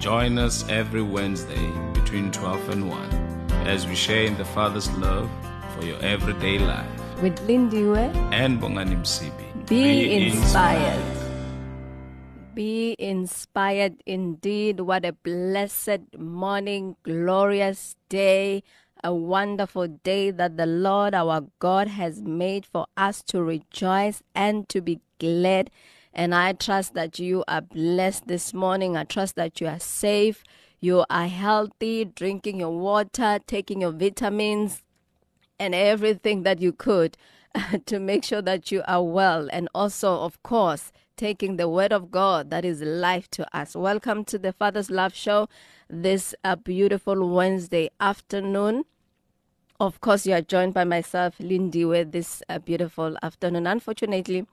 Join us every Wednesday between 12 and 1 as we share in the Father's love for your everyday life. With Lindiwe, And Bongani Msibi. be, inspired. Be inspired indeed. What a blessed morning, glorious day, a wonderful day that the Lord our God has made for us to rejoice and to be glad. And I trust that you are blessed this morning. I trust that you are safe. You are healthy, drinking your water, taking your vitamins, and everything that you could to make sure that you are well. And also, of course, taking the word of God that is life to us. Welcome to the Father's Love Show this uh, beautiful Wednesday afternoon. Of course, you are joined by myself, Lindy, with this uh, beautiful afternoon. Unfortunately,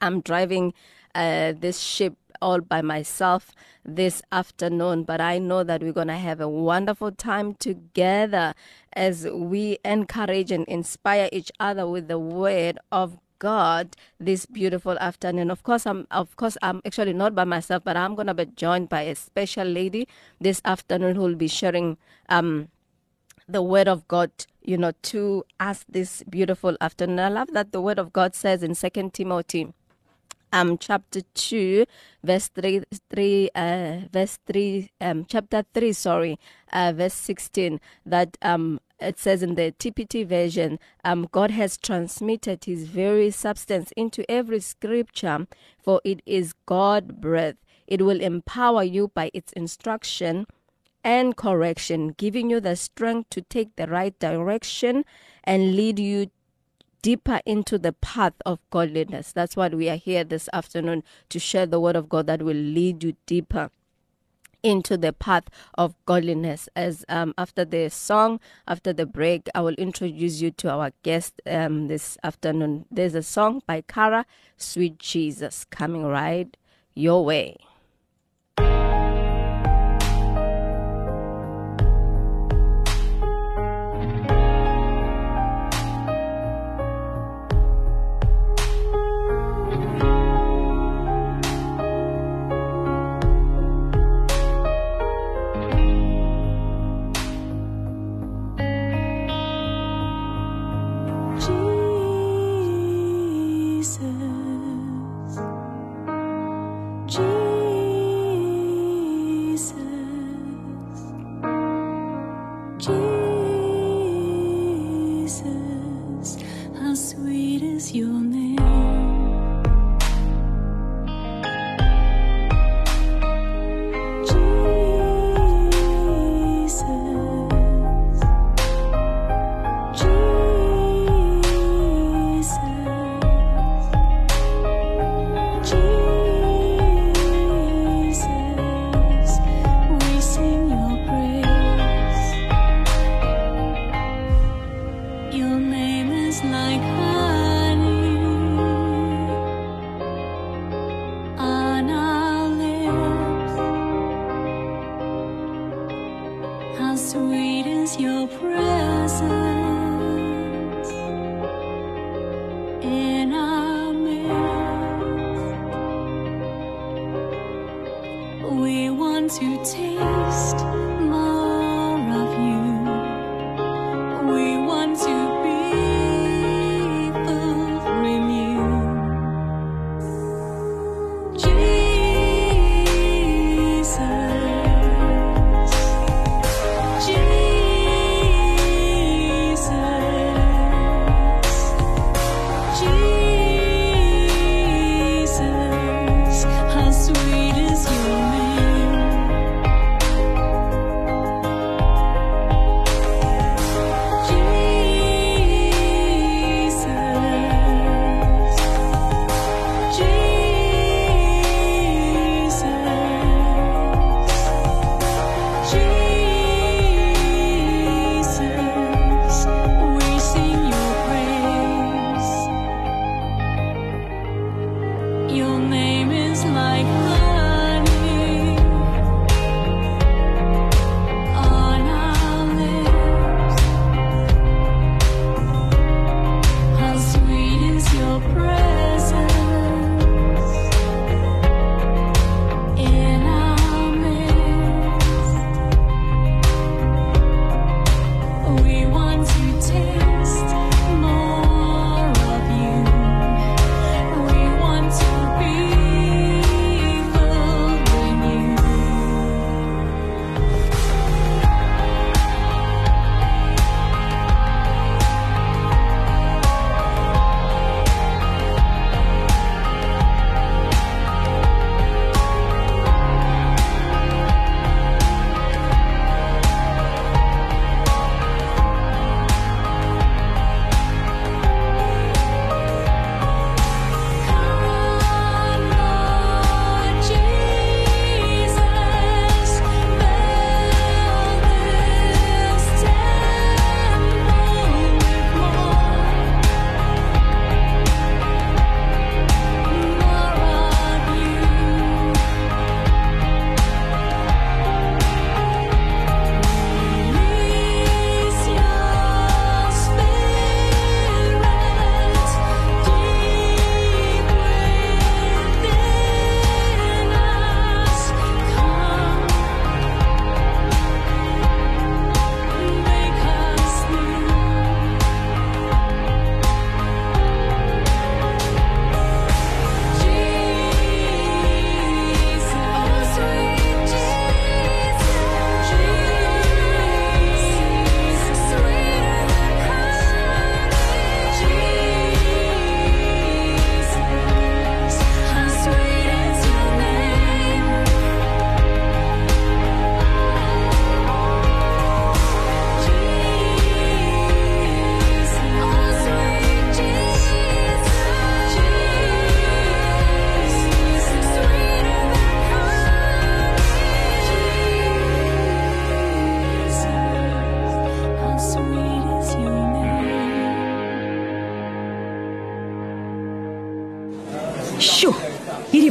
I'm driving uh, this ship all by myself this afternoon, but I know that we're going to have a wonderful time together as we encourage and inspire each other with the word of God this beautiful afternoon. Of course, I'm of course I'm actually not by myself, but I'm going to be joined by a special lady this afternoon who will be sharing um the word of God, you know, to us this beautiful afternoon. I love that the word of God says in Second Timothy um chapter 2 verse 3 3 uh verse 3 um chapter 3 sorry uh verse 16 that um it says in the TPT version um God has transmitted his very substance into every scripture for it is God breath. It will empower you by its instruction and correction giving you the strength to take the right direction and lead you deeper into the path of godliness. That's why we are here this afternoon to share the word of God that will lead you deeper into the path of godliness. As um, after the song, after the break, I will introduce you to our guest um, this afternoon. There's a song by Kara, Sweet Jesus, coming right your way.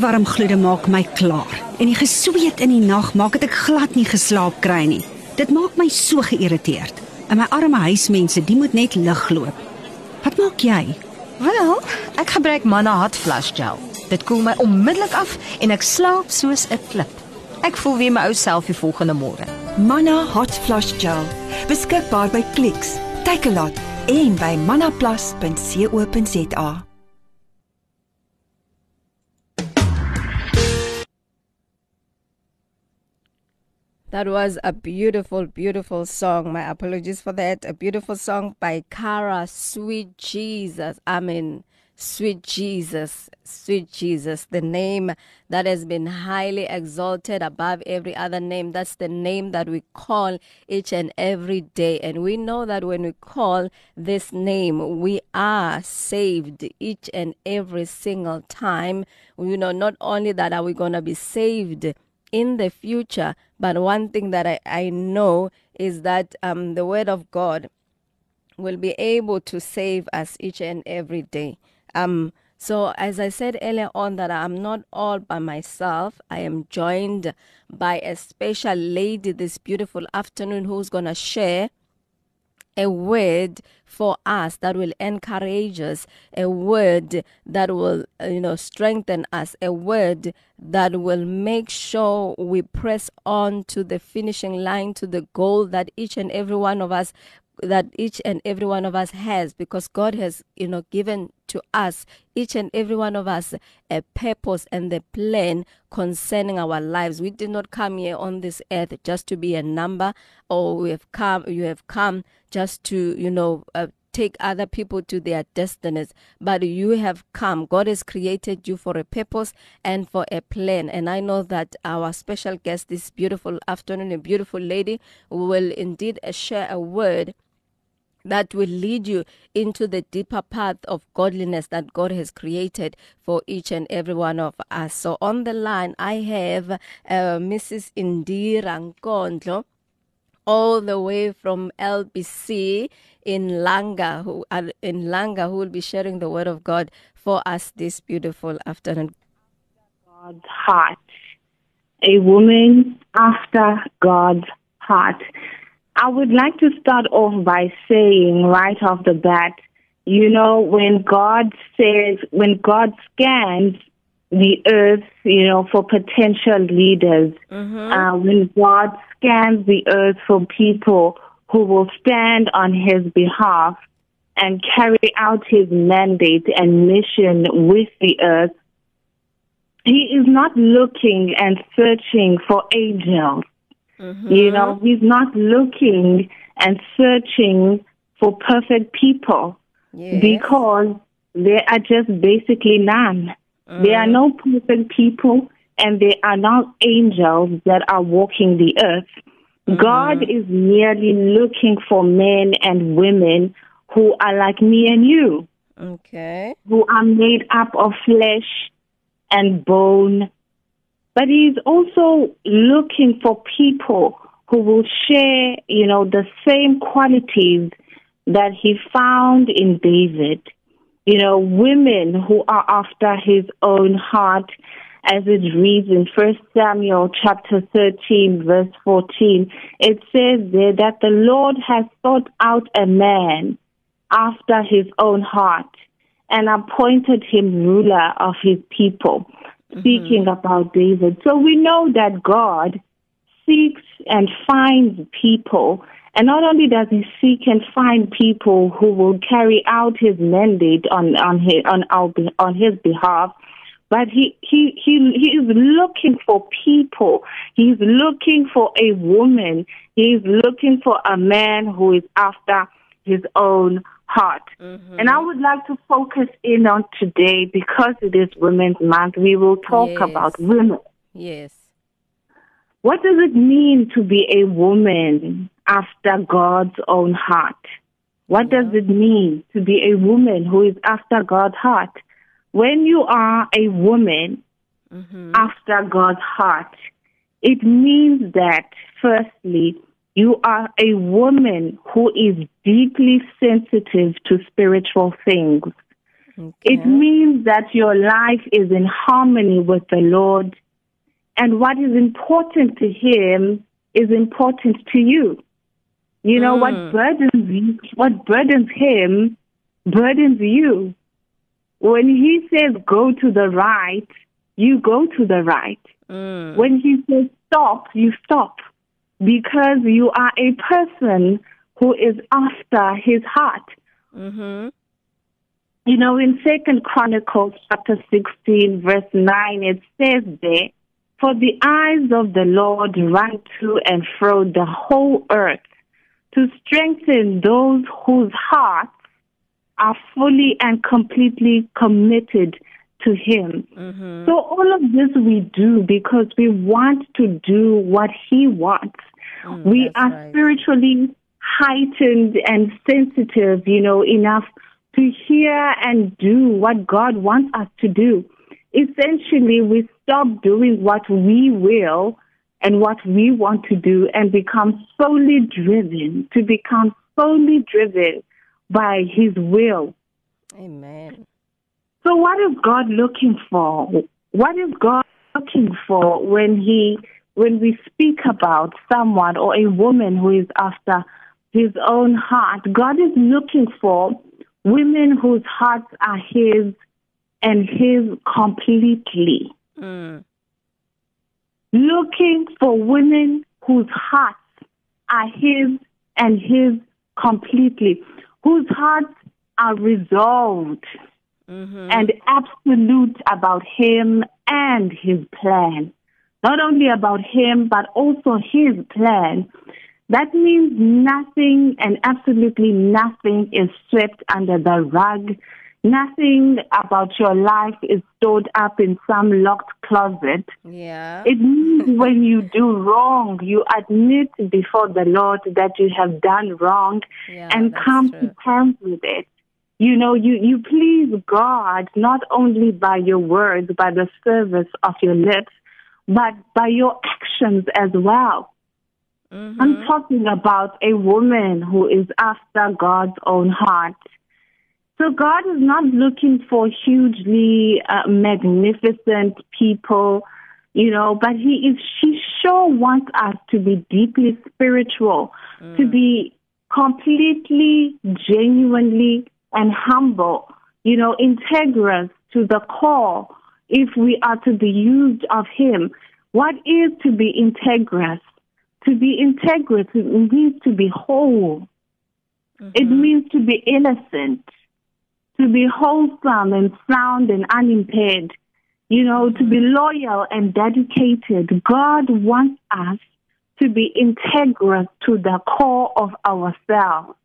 Warm gloede maak my klaar. En die gesweet in die nag maak dit ek glad nie geslaap kry nie. Dit maak my so geïrriteerd. En my arme huismense, die moet net lig loop. Wat maak jy? Wel, ek gebruik Manna Hot Flush Gel. Dit koel my onmiddellik af en ek slaap soos 'n klip. Ek voel weer my ou self die volgende môre. Manna Hot Flush Gel. Beskikbaar by Clicks, Takealot en by mannaplus.co.za. That was a beautiful, beautiful song. My apologies for that. A beautiful song by Cara, Sweet Jesus. I mean, Sweet Jesus, Sweet Jesus, the name that has been highly exalted above every other name. That's the name that we call each and every day. And we know that when we call this name, we are saved each and every single time. You know, not only that are we going to be saved in the future. But one thing that I, I know is that um, the Word of God will be able to save us each and every day. Um, so, as I said earlier on, that I'm not all by myself. I am joined by a special lady this beautiful afternoon who's going to share a word for us that will encourage us, a word that will, uh, you know, strengthen us, a word that will make sure we press on to the finishing line, to the goal that each and every one of us that each and every one of us has because God has you know given to us each and every one of us a purpose and the plan concerning our lives. We did not come here on this earth just to be a number or we have come you have come just to you know uh, take other people to their destinies but you have come. God has created you for a purpose and for a plan. And i know that our special guest this beautiful afternoon a beautiful lady will indeed share a word that will lead you into the deeper path of godliness that God has created for each and every one of us. So on the line, I have uh, Mrs. Indira Nkondlo, all the way from LBC in Langa, who uh, in Langa, who will be sharing the word of God for us this beautiful afternoon. God's heart, a woman after God's heart. I would like to start off by saying right off the bat, you know, when God says, when God scans the earth, you know, for potential leaders, uh, when God scans the earth for people who will stand on his behalf and carry out his mandate and mission with the earth, he is not looking and searching for angels. Mm-hmm. You know, he's not looking and searching for perfect people Yes. because there are just basically none. There are mm. no perfect people and there are no angels that are walking the earth. Mm-hmm. God is merely looking for men and women who are like me and you Okay. who are made up of flesh and bone. But he's also looking for people who will share, you know, the same qualities that he found in David. You know, women who are after his own heart, as it reads in First Samuel chapter 13, verse 14. It says there that the Lord has sought out a man after his own heart and appointed him ruler of his people, Mm-hmm. speaking about David. So we know that God seeks and finds people. And not only does he seek and find people who will carry out his mandate on, on his, on our, on his behalf, but he, he, he, he is looking for people. He's looking for a woman. He's looking for a man who is after his own heart. Mm-hmm. And I would like to focus in on today because it is Women's Month. We will talk Yes. about women. Yes. What does it mean to be a woman after God's own heart? What does it mean to be a woman who is after God's heart? When you are a woman mm-hmm. after God's heart, it means that firstly, you are a woman who is deeply sensitive to spiritual things. It means that your life is in harmony with the Lord, and what is important to Him is important to you. You know what mm. burdens what burdens Him burdens you. When He says go to the right, you go to the right. Mm. When He says stop, you stop because you are a person who is after His heart. Mhm. You know, in Second Chronicles chapter 16, verse 9, it says there, For the eyes of the Lord run to and fro the whole earth to strengthen those whose hearts are fully and completely committed to Him. So all of this we do because we want to do what He wants. Mm, we are right. spiritually heightened and sensitive, you know, enough to hear and do what God wants us to do. Essentially, we stop doing what we will and what we want to do and become solely driven, to become solely driven by His will. Amen. So what is God looking for? What is God looking for when he when we speak about someone or a woman who is after his own heart? God is looking for women whose hearts are his and his completely. Mm. Looking for women whose hearts are his and his completely, whose hearts are resolved and absolute about him and his plan. Not only about him, but also his plan. That means nothing and absolutely nothing is swept under the rug. Nothing about your life is stored up in some locked closet. Yeah. It means when you do wrong, you admit before the Lord that you have done wrong Yeah, and come true. to terms with it. You know, you, you please God not only by your words, by the service of your lips, but by your actions as well. Mm-hmm. I'm talking about a woman who is after God's own heart. So God is not looking for hugely uh, magnificent people, you know, but he is, she sure wants us to be deeply spiritual, to be completely, genuinely, and humble, you know, integrous to the core if we are to be used of him. What is to be integrous? To be integrous means to be whole. It mm-hmm. means to be innocent, to be wholesome and sound and unimpaired, you know, to be mm-hmm. loyal and dedicated. God wants us to be integrous to the core of ourselves.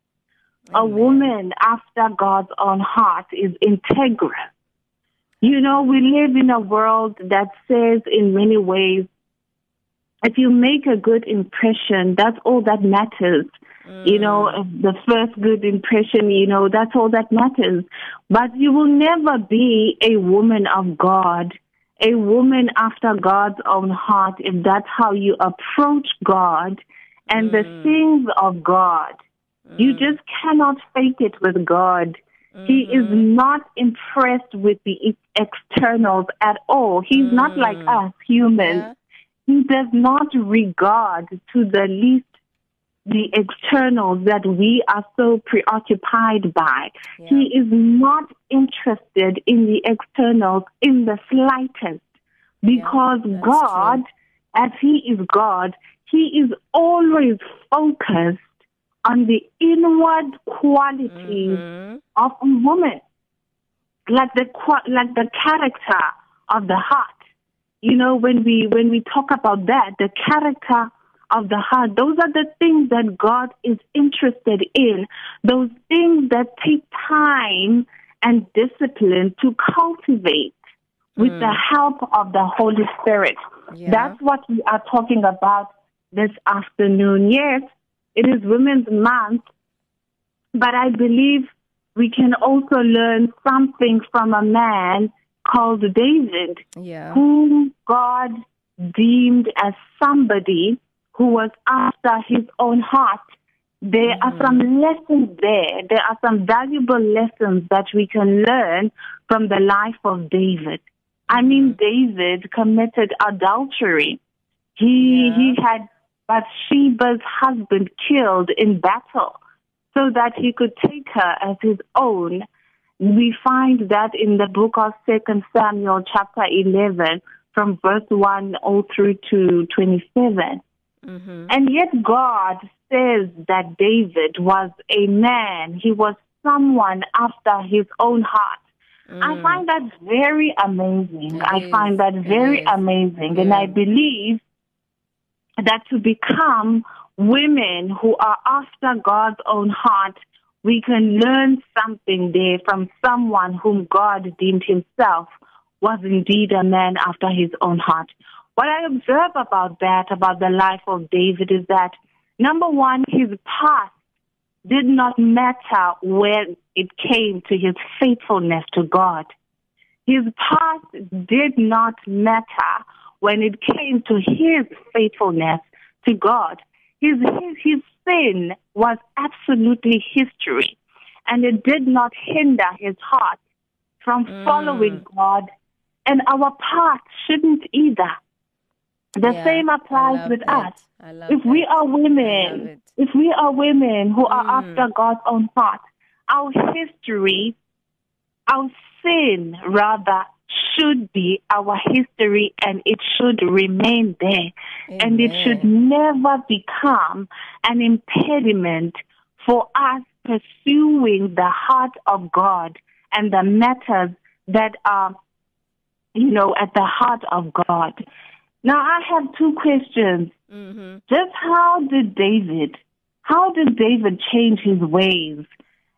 A woman after God's own heart is integrous. You know, we live in a world that says in many ways, if you make a good impression, that's all that matters. You mm. know, the first good impression, you know, that's all that matters. But you will never be a woman of God, a woman after God's own heart, if that's how you approach God and the mm. things of God. You mm. just cannot fake it with God. He is mm-hmm. not impressed with the externals at all. He's not mm-hmm. like us humans. Yeah. He does not regard to the least the externals that we are so preoccupied by. He is not interested in the externals in the slightest because that's God, as He is God, He is always focused on the inward qualities mm-hmm. of a woman, like the like the character of the heart. You know, when we when we talk about that, the character of the heart, those are the things that God is interested in. Those things that take time and discipline to cultivate with the mm. help of the Holy Spirit. Yeah. That's what we are talking about this afternoon. Yes, it is Women's Month, but I believe we can also learn something from a man called David, Yeah. whom God deemed as somebody who was after his own heart. there are mm-hmm. some lessons there. There are some valuable lessons that we can learn from the life of David. I mean, mm-hmm. David committed adultery. He Yeah. he had Bathsheba's husband killed in battle so that he could take her as his own. We find that in the book of Second Samuel, chapter eleven, from verse one all through to twenty-seven. Mm-hmm. And yet God says that David was a man. He was someone after his own heart. I find that very amazing. Mm. It I is. find that very amazing. And I believe that to become women who are after God's own heart, we can learn something there from someone whom God deemed himself was indeed a man after his own heart. What I observe about that, about the life of David, is that number one, his past did not matter when it came to his faithfulness to God. His past did not matter when it came to his faithfulness to God. His, his, his sin was absolutely history, and it did not hinder his heart from following God. And our past shouldn't either. The Yeah, same applies with that. us. If we are women, if we are women who are Mm. after God's own heart, our history, our sin rather, should be our history and it should remain there. And it should never become an impediment for us pursuing the heart of God and the matters that are, you know, at the heart of God. Now I have two questions. Mm-hmm. Just how did David, how did David change his ways?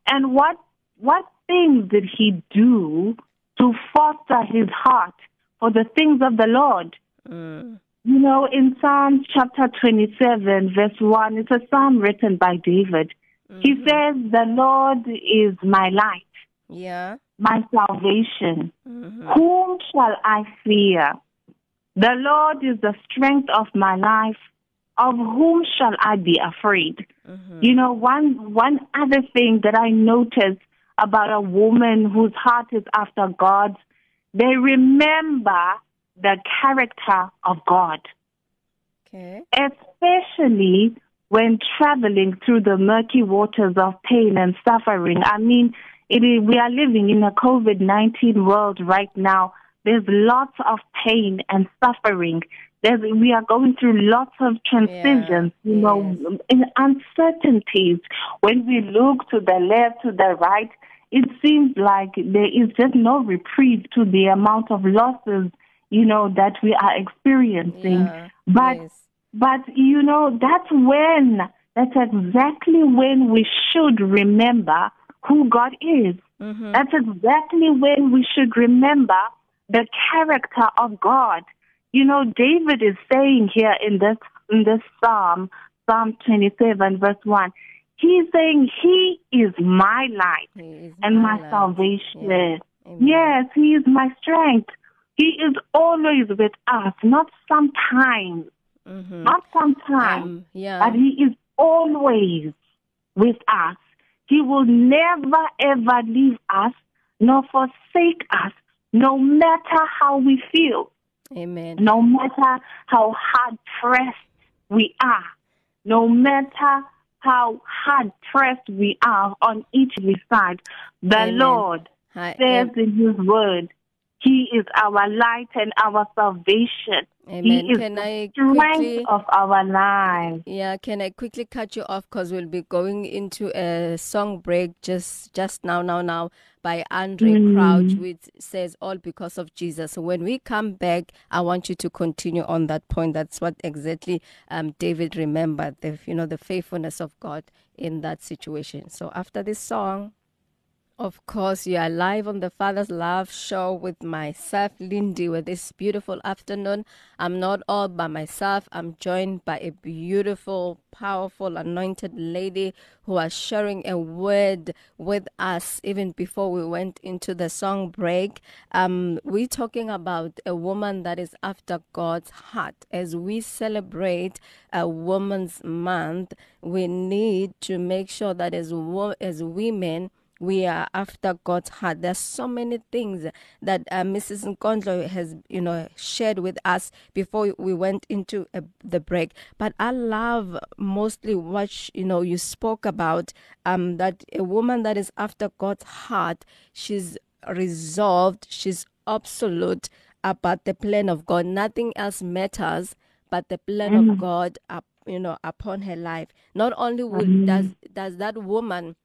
And what, what things did he do to foster his heart for the things of the Lord? Mm. You know, in Psalm chapter 27, verse 1, it's a psalm written by David. He says, The Lord is my light, Yeah. my salvation. Mm-hmm. Whom shall I fear? The Lord is the strength of my life. Of whom shall I be afraid? Mm-hmm. You know, one one other thing that I noticed about a woman whose heart is after God, they remember the character of God Okay. especially when traveling through the murky waters of pain and suffering. I mean, it is, we are living in a COVID 19 world right now. There's lots of pain and suffering. There's, we are going through lots of transitions, you know, in uncertainties. When we look to the left, to the right, it seems like there is just no reprieve to the amount of losses, you know, that we are experiencing. Yeah. But yes. but you know, that's when that's exactly when we should remember who God is. Mm-hmm. That's exactly when we should remember the character of God. You know, David is saying here in this in this psalm, Psalm twenty seven, verse one, he's saying he is my light is and my salvation. Yeah. Yes, He is my strength. He is always with us, not sometimes, Mm-hmm. not sometimes, Um, yeah. but He is always with us. He will never ever leave us nor forsake us, no matter how we feel, Amen. no matter how hard pressed we are, no matter how hard pressed we are on each side. The Amen. Lord Hi, says in His Word, He is our light and our salvation. Amen. He is Can I quickly? of our lives. Yeah, can I quickly cut you off because we'll be going into a song break just just now, now, now by Andraé Crouch, which says all because of Jesus. So when we come back, I want you to continue on that point. That's what exactly um, David remembered, the you know the faithfulness of God in that situation. So after this song. Of course, you are live on the Father's Love Show with myself, Lindy, with this beautiful afternoon. I'm not all by myself. I'm joined by a beautiful, powerful, anointed lady who are sharing a word with us even before we went into the song break. Um, we're talking about a woman that is after God's heart. As we celebrate a Woman's Month, we need to make sure that as, wo- as women, we are after God's heart. There's so many things that uh, Mrs. Nkondlo has, you know, shared with us before we went into uh, the break. But I love mostly what you know you spoke about. Um, that a woman that is after God's heart, she's resolved, she's absolute about the plan of God. Nothing else matters but the plan of God, up, you know, upon her life. Not only will does does that woman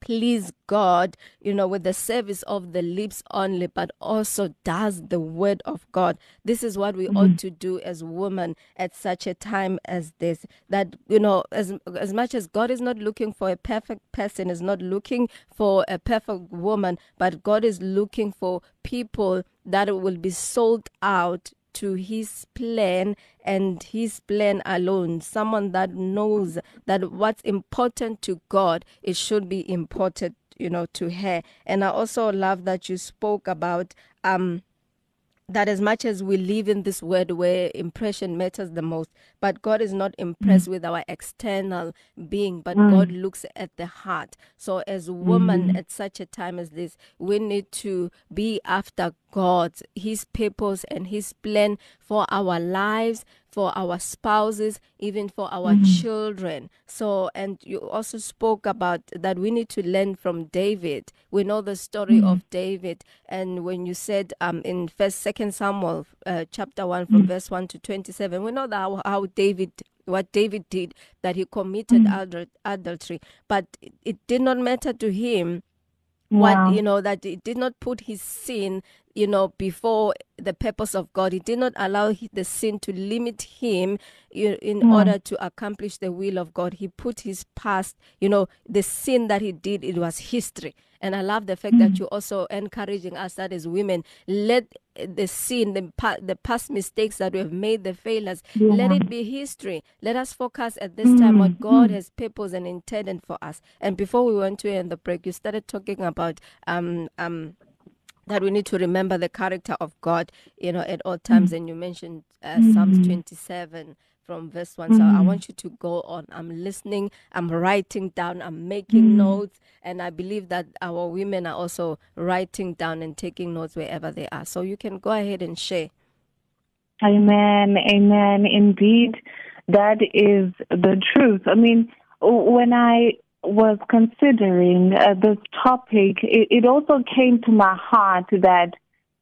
please God, you know, with the service of the lips only, but also does the word of God. This is what we mm-hmm. ought to do as women at such a time as this. That, you know, as as much as God is not looking for a perfect person, is not looking for a perfect woman, but God is looking for people that will be sold out to his plan and his plan alone. Someone that knows that what's important to God, it should be important, you know, to her. And I also love that you spoke about um that as much as we live in this world where impression matters the most, but God is not impressed mm. with our external being, but mm. God looks at the heart. So, as women mm. at such a time as this, we need to be after God, His purpose and His plan for our lives, for our spouses, even for our children. So, and you also spoke about that we need to learn from David. We know the story of David, and when you said um in First, Second Samuel, uh, chapter one, from verse one to twenty-seven, we know that how, how David. What David did, that he committed adul- adultery, but it, it did not matter to him what you know that he did not put his sin you know before the purpose of god. He did not allow the sin to limit him you- in order to accomplish the will of god. He put his past you know the sin that he did it was history and i love the fact that you're also encouraging us that as women let the sin the, pa- the past mistakes that we have made the failures let it be history. Let us focus at this time what god has purpose and intended for us. And before we went to end the break you started talking about um um that we need to remember the character of God, you know, at all times. And you mentioned uh, Psalms 27 from verse 1. So I want you to go on. I'm listening, I'm writing down, I'm making notes. And I believe that our women are also writing down and taking notes wherever they are. So you can go ahead and share. Amen. Amen. Indeed, that is the truth. I mean, when I was considering uh, this topic, it, it also came to my heart that,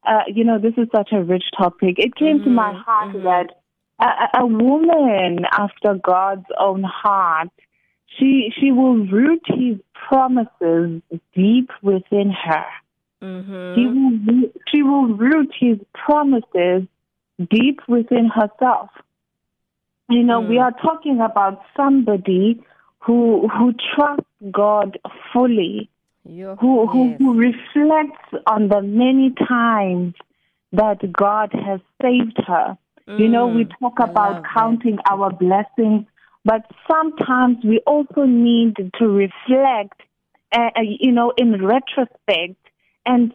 uh, you know, this is such a rich topic. It came to my heart that a, a woman after God's own heart, she she will root His promises deep within her. Mm-hmm. He will, she will root His promises deep within herself. You know, we mm. are talking about somebody who who trusts God fully, You, who who, yes. who reflects on the many times that God has saved her. You know, we talk Mm, about love that. counting our blessings, but sometimes we also need to reflect, uh, uh, you know, in retrospect and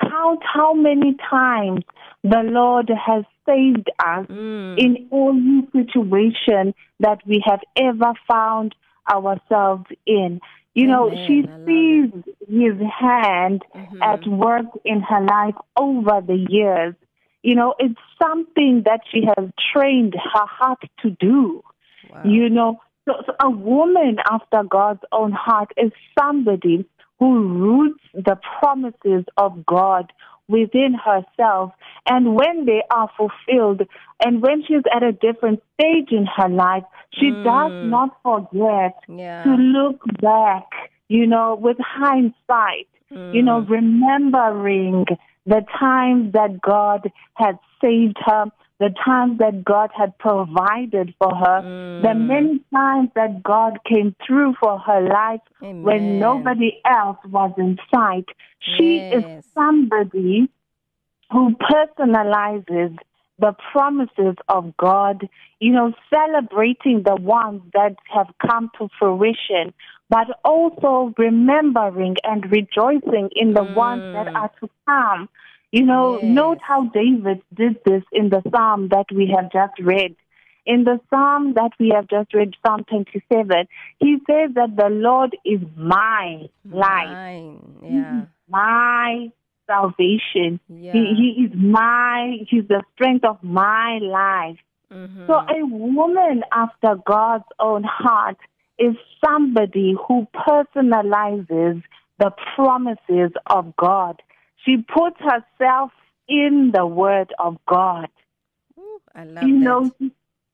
count how many times the Lord has saved us Mm. in any situation that we have ever found ourselves in. You know, Amen. she sees his hand Mm-hmm. at work in her life over the years. You know, it's something that she has trained her heart to do. You know, so, so a woman after God's own heart is somebody who roots the promises of God within herself. And when they are fulfilled, and when she's at a different stage in her life, she mm. does not forget Yeah. to look back, you know, with hindsight, you know, mm. remembering the times that God had saved her the times that God had provided for her, the mm. many times that God came through for her life Amen. when nobody else was in sight. She Yes. is somebody who personalizes the promises of God, you know, celebrating the ones that have come to fruition, but also remembering and rejoicing in the ones that mm. are to come. You know, Yes. note how David did this in the psalm that we have just read. In the psalm that we have just read, Psalm 27, he says that the Lord is my life Mine. Yeah. my salvation. Yeah. He, he is my, he's the strength of my life. Mhm. So a woman after God's own heart is somebody who personalizes the promises of God. She puts herself in the word of God. Ooh, I love You that. know, she-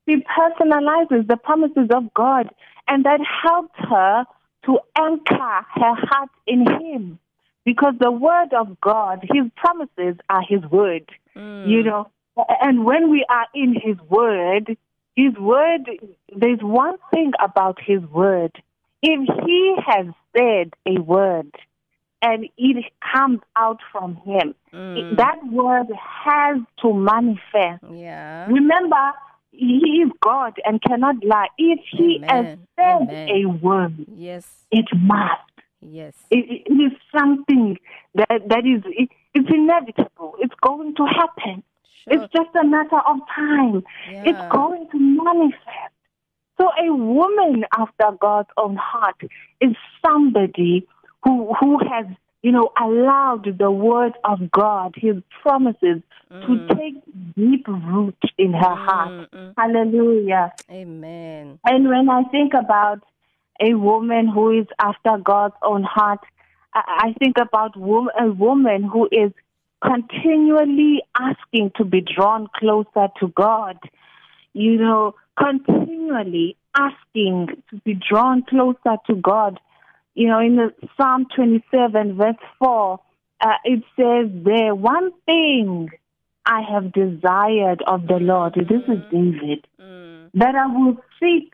she personalizes the promises of God, and that helped her to anchor her heart in Him. Because the word of God, His promises are His word. Mm. You know, and when we are in His word, His word, there's one thing about His word. If He has said a word and it comes out from Him, Mm. that word has to manifest. Yeah. Remember, He is God and cannot lie. If He has said Amen. a word, Yes. it must. Yes. It, it is something that that is it, it's inevitable. It's going to happen. Sure. It's just a matter of time. Yeah. It's going to manifest. So a woman after God's own heart is somebody who who has you know allowed the word of God, His promises, to mm-hmm. take deep root in her heart. Mm-mm. Hallelujah. Amen. And when I think about a woman who is after God's own heart, I, I think about wom- a woman who is continually asking to be drawn closer to God. You know, continually asking to be drawn closer to God. You know, in the Psalm 27, verse 4, uh, it says there, one thing I have desired of the Lord. This is David Mm. that I will seek,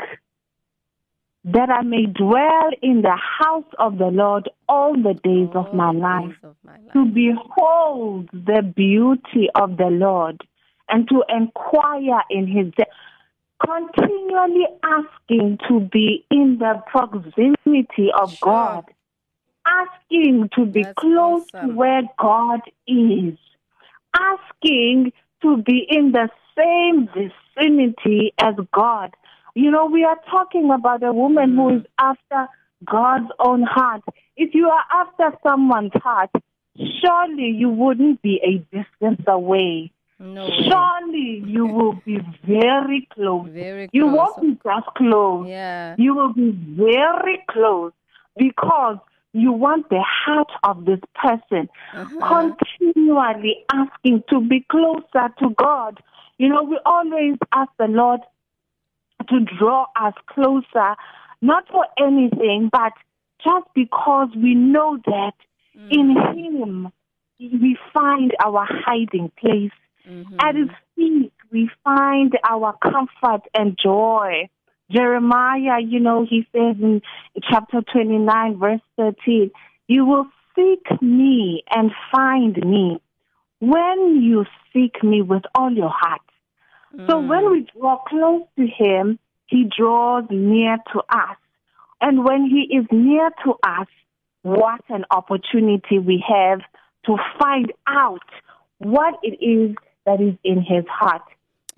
that I may dwell in the house of the Lord all the days of my life, days of my life. to behold the beauty of the Lord and to inquire in his de- continually asking to be in the proximity of Sure. God, asking to be That's close awesome. to where God is, asking to be in the same vicinity as God. You know, we are talking about a woman who is after God's own heart. If you are after someone's heart, surely you wouldn't be a distance away. No. Surely you will be very close. Very close. You won't be just close. Yeah. You will be very close because you want the heart of this person Uh-huh. continually asking to be closer to God. You know, we always ask the Lord to draw us closer, not for anything, but just because we know that mm. in Him we find our hiding place. Mm-hmm. At His feet we find our comfort and joy. Jeremiah, you know, he says in chapter 29, verse 13, You will seek me and find me when you seek me with all your heart. So mm. when we draw close to him, he draws near to us. And when he is near to us, what an opportunity we have to find out what it is that is in his heart.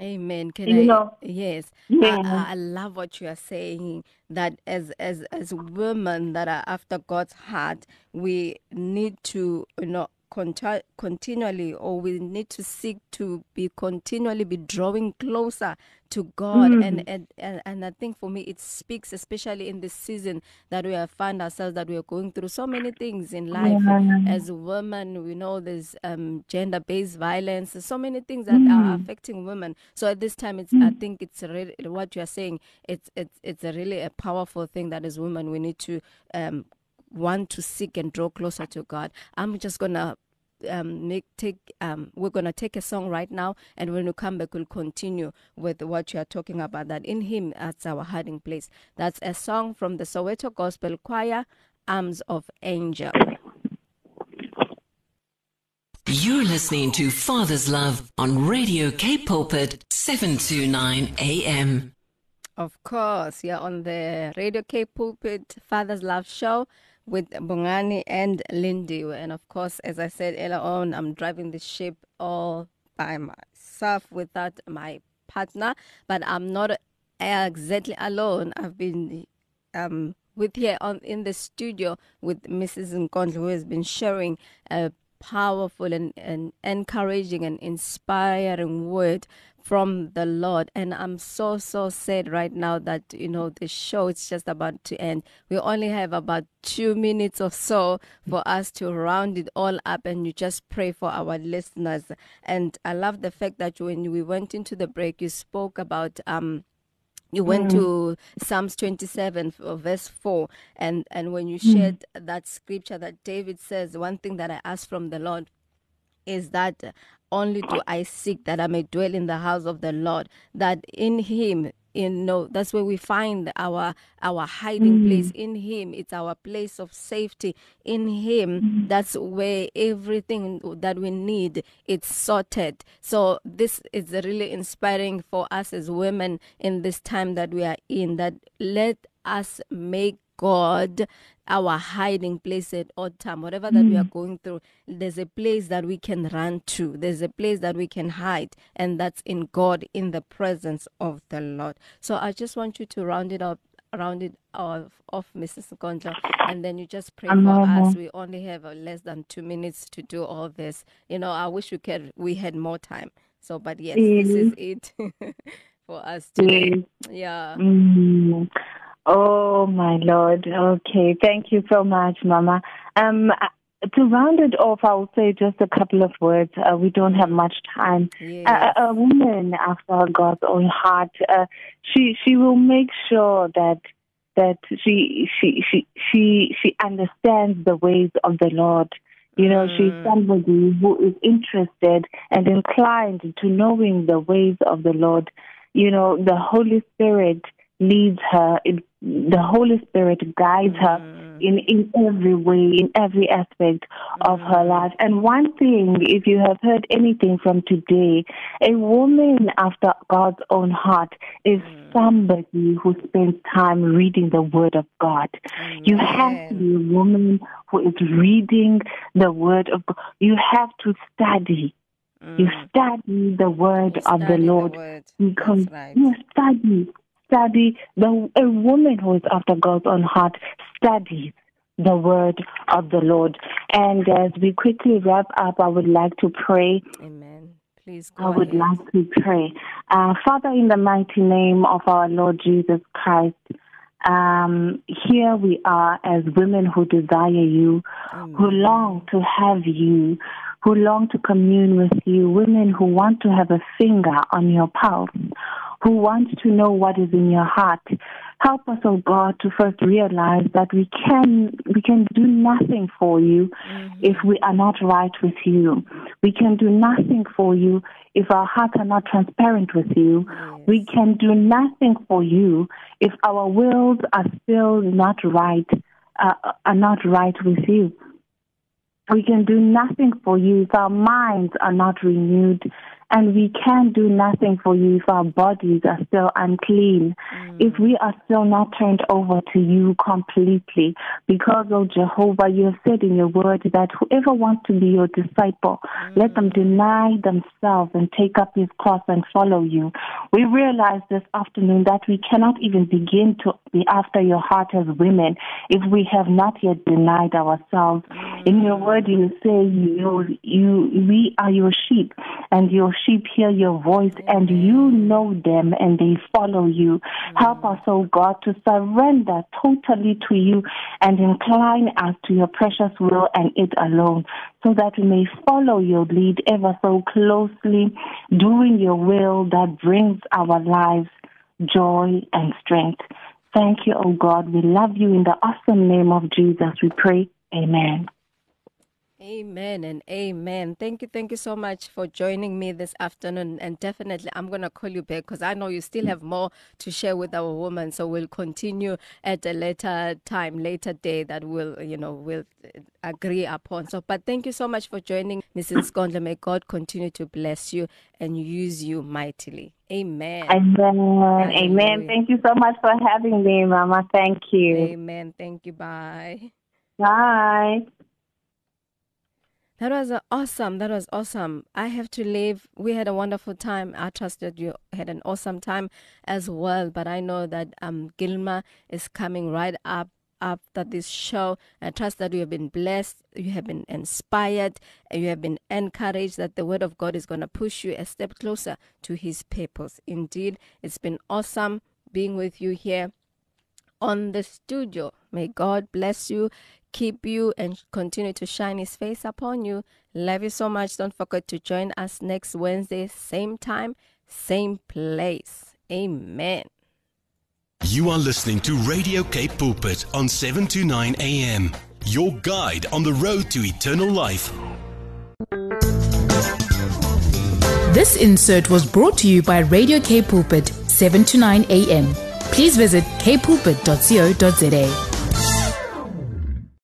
Amen. Can You I? know, yes. Yeah. I, I, I love what you are saying. That as as as women that are after God's heart, we need to you know conti- continually, or we need to seek to be continually be drawing closer to God. And, and and and I think for me, it speaks especially in this season that we have found ourselves that we are going through so many things in life as women. We know there's um, gender-based violence. There's so many things that are affecting women. So at this time, it's I think it's really what you are saying. It's it's it's a really a powerful thing that as women we need to um, want to seek and draw closer to God. I'm just gonna um, make take um, we're gonna take a song right now, and when we come back, we'll continue with what you are talking about. That in Him that's our hiding place. That's a song from the Soweto Gospel Choir, Arms of Angel. You're listening to Father's Love on Radio Cape Pulpit 729 AM. Of course, you're on the Radio Cape Pulpit Father's Love Show with Bongani and Lindy. And of course, as I said earlier on, I'm driving the ship all by myself without my partner, but I'm not exactly alone. I've been um, with here on in the studio with Mrs. Nkondlo, who has been sharing a powerful and, and encouraging and inspiring word from the Lord. And I'm so, so sad right now that, you know, the show is just about to end. We only have about two minutes or so for us to round it all up and you just pray for our listeners. And I love the fact that when we went into the break, you spoke about, um, you went mm. to Psalms 27 uh, verse 4 and and when you mm. shared that scripture that David says one thing that I ask from the Lord is that only do I seek that I may dwell in the house of the Lord that in him in no that's where we find our our hiding mm. place. In him it's our place of safety. In him that's where everything that we need it's sorted. So this is really inspiring for us as women in this time that we are in that let us make God our hiding place at odd time. Whatever that we are going through, there's a place that we can run to. There's a place that we can hide, and that's in God, in the presence of the Lord. So I just want you to round it up. Round it off, off Mrs. Nkondlo, and then you just pray for us. We only have uh, less than two minutes to do all this. You know, I wish we could we had more time. So, but yes, this is it for us today. Yeah. Mm. Oh my Lord. Okay. Thank you so much, Mama. Um, uh, to round it off, I will say just a couple of words. Uh, we don't have much time. Yes. A, woman after God's own heart, uh, she she will make sure that that she she she she she understands the ways of the Lord. You know, she's somebody who is interested and inclined to knowing the ways of the Lord. You know, the Holy Spirit leads her. It, the Holy Spirit guides her mm. in, in every way, in every aspect of mm. her life. And one thing, if you have heard anything from today, a woman after God's own heart is mm. somebody who spends time reading the Word of God. You have to be a woman who is reading the Word of God. You have to study. You study the Word You of the the Lord Word. because That's right. you study, study. The a woman who is after God's own heart studies the Word of the Lord. And as we quickly wrap up, I would like to pray Amen. Please I would ahead. like to pray. Uh, Father, in the mighty name of our Lord Jesus Christ, um, here we are as women who desire you, who long to have you, who long to commune with you, women who want to have a finger on your pulse, who want to know what is in your heart. Help us, oh God, to first realize that we can we can do nothing for you if we are not right with you. We can do nothing for you if our hearts are not transparent with you. We can do nothing for you if our wills are still not right, uh, are not right with you. We can do nothing for you if our minds are not renewed. And we can do nothing for you if our bodies are still unclean, mm. if we are still not turned over to you completely. Because, oh Jehovah, you have said in your word that whoever wants to be your disciple, mm. let them deny themselves and take up his cross and follow you. We realize this afternoon that we cannot even begin to be after your heart as women if we have not yet denied ourselves. In your mm. word, you say you, you, we are your sheep, and your sheep hear your voice, and you know them, and they follow you. Help us, oh God, to surrender totally to you and incline us to your precious will and it alone, so that we may follow your lead ever so closely, doing your will that brings our lives joy and strength. Thank you, oh God. We love you in the awesome name of Jesus. We pray. Amen. Amen and amen. Thank you. Thank you so much for joining me this afternoon. And definitely, I'm going to call you back because I know you still mm. have more to share with our woman. So we'll continue at a later time, later day that we'll, you know, we'll uh, agree upon. So, but thank you so much for joining, Mrs. Gondla. May God continue to bless you and use you mightily. Amen. Amen. Amen. Thank you so much for having me, Mama. Thank you. Amen. Thank you. Bye. Bye. That was awesome. That was awesome. I have to leave. We had a wonderful time. I trust that you had an awesome time as well. But I know that um, Gilma is coming right up after this show. I trust that you have been blessed, you have been inspired, you have been encouraged that the Word of God is going to push you a step closer to His purpose. Indeed, it's been awesome being with you here on the studio. May God bless you keep you and continue to shine his face upon you. Love you so much. Don't forget to join us next Wednesday, same time, same place. Amen. You are listening to Radio Cape Pulpit on 7 to 9 a.m. Your guide on the road to eternal life. This insert was brought to you by Radio Cape Pulpit, 7 to 9 a.m. Please visit capepulpit.co.za.